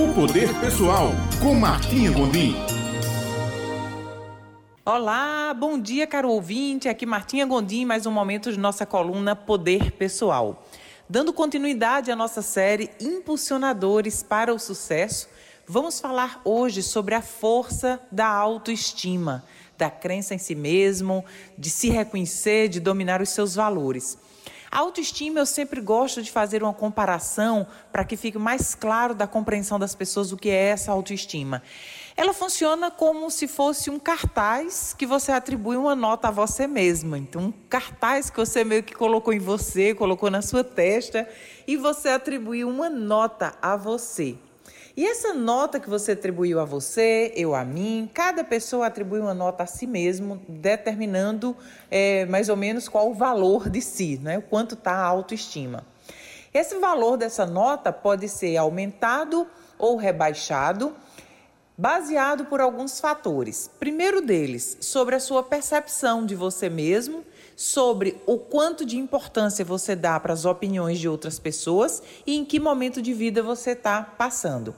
O Poder Pessoal, com Martinha Gondim. Olá, bom dia, caro ouvinte. Aqui Martinha Gondim, mais um momento de nossa coluna Poder Pessoal. Dando continuidade à nossa série Impulsionadores para o Sucesso, vamos falar hoje sobre a força da autoestima, da crença em si mesmo, de se reconhecer, de dominar os seus valores. A autoestima, eu sempre gosto de fazer uma comparação para que fique mais claro da compreensão das pessoas o que é essa autoestima. Ela funciona como se fosse um cartaz que você atribui uma nota a você mesma. Então, um cartaz que você meio que colocou em você, colocou na sua testa e você atribuiu uma nota a você. E essa nota que você atribuiu a você, eu a mim, cada pessoa atribui uma nota a si mesmo, determinando é, mais ou menos qual o valor de si, né? o quanto está a autoestima. Esse valor dessa nota pode ser aumentado ou rebaixado, baseado por alguns fatores. Primeiro deles, sobre a sua percepção de você mesmo sobre o quanto de importância você dá para as opiniões de outras pessoas e em que momento de vida você está passando.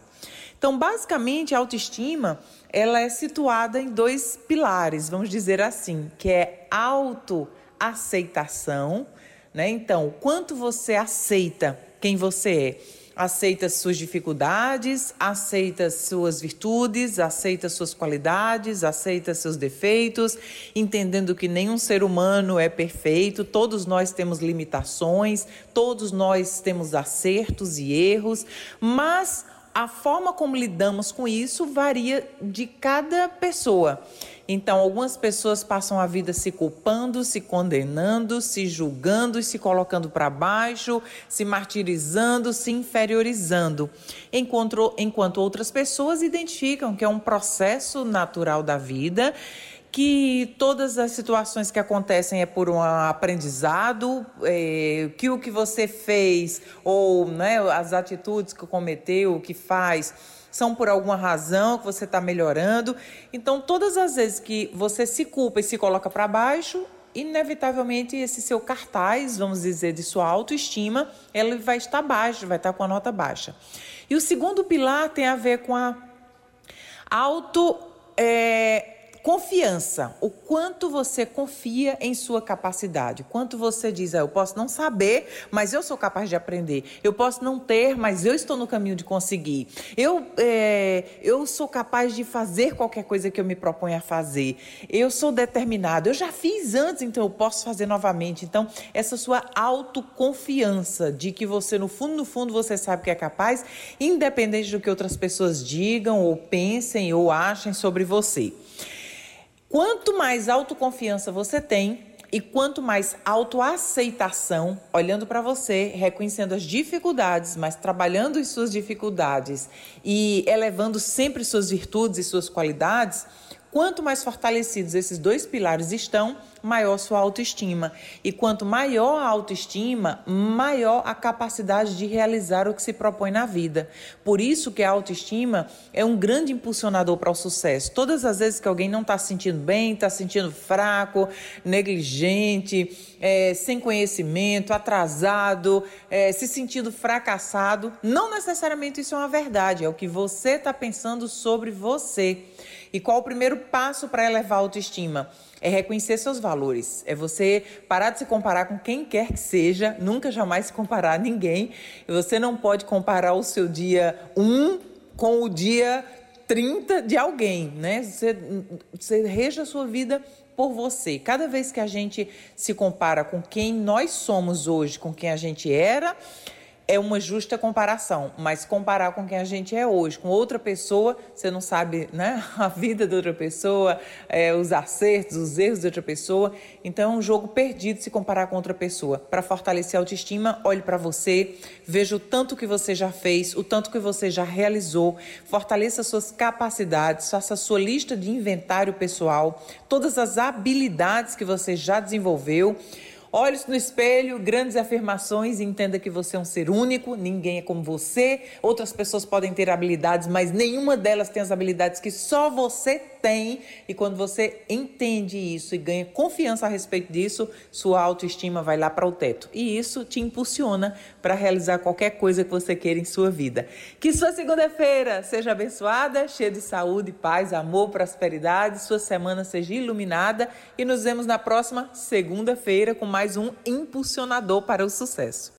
Então, basicamente, a autoestima ela é situada em dois pilares, vamos dizer assim, que é autoaceitação, né? Então, quanto você aceita quem você é aceita suas dificuldades, aceita suas virtudes, aceita suas qualidades, aceita seus defeitos, entendendo que nenhum ser humano é perfeito, todos nós temos limitações, todos nós temos acertos e erros, mas a forma como lidamos com isso varia de cada pessoa. Então, algumas pessoas passam a vida se culpando, se condenando, se julgando e se colocando para baixo, se martirizando, se inferiorizando. Enquanto, enquanto outras pessoas identificam que é um processo natural da vida que todas as situações que acontecem é por um aprendizado, é, que o que você fez ou né, as atitudes que cometeu, que faz, são por alguma razão que você está melhorando. Então, todas as vezes que você se culpa e se coloca para baixo, inevitavelmente esse seu cartaz, vamos dizer, de sua autoestima, ele vai estar baixo, vai estar com a nota baixa. E o segundo pilar tem a ver com a auto é, confiança, o quanto você confia em sua capacidade, quanto você diz, ah, eu posso não saber, mas eu sou capaz de aprender, eu posso não ter, mas eu estou no caminho de conseguir, eu, é, eu sou capaz de fazer qualquer coisa que eu me proponha a fazer, eu sou determinado, eu já fiz antes, então eu posso fazer novamente. Então, essa sua autoconfiança de que você, no fundo, no fundo, você sabe que é capaz, independente do que outras pessoas digam ou pensem ou achem sobre você. Quanto mais autoconfiança você tem e quanto mais autoaceitação, olhando para você, reconhecendo as dificuldades, mas trabalhando em suas dificuldades e elevando sempre suas virtudes e suas qualidades, Quanto mais fortalecidos esses dois pilares estão, maior sua autoestima. E quanto maior a autoestima, maior a capacidade de realizar o que se propõe na vida. Por isso que a autoestima é um grande impulsionador para o sucesso. Todas as vezes que alguém não está se sentindo bem, está se sentindo fraco, negligente, é, sem conhecimento, atrasado, é, se sentindo fracassado, não necessariamente isso é uma verdade, é o que você está pensando sobre você. E qual o primeiro passo para elevar a autoestima? É reconhecer seus valores. É você parar de se comparar com quem quer que seja, nunca jamais se comparar a ninguém. Você não pode comparar o seu dia 1 com o dia 30 de alguém, né? Você, você reja a sua vida por você. Cada vez que a gente se compara com quem nós somos hoje, com quem a gente era, é uma justa comparação, mas comparar com quem a gente é hoje, com outra pessoa, você não sabe né, a vida de outra pessoa, é, os acertos, os erros de outra pessoa. Então é um jogo perdido se comparar com outra pessoa. Para fortalecer a autoestima, olhe para você, veja o tanto que você já fez, o tanto que você já realizou, fortaleça suas capacidades, faça sua lista de inventário pessoal, todas as habilidades que você já desenvolveu Olhe-se no espelho, grandes afirmações e entenda que você é um ser único, ninguém é como você. Outras pessoas podem ter habilidades, mas nenhuma delas tem as habilidades que só você tem. E quando você entende isso e ganha confiança a respeito disso, sua autoestima vai lá para o teto. E isso te impulsiona para realizar qualquer coisa que você queira em sua vida. Que sua segunda-feira seja abençoada, cheia de saúde, paz, amor, prosperidade, sua semana seja iluminada e nos vemos na próxima segunda-feira com mais um impulsionador para o sucesso.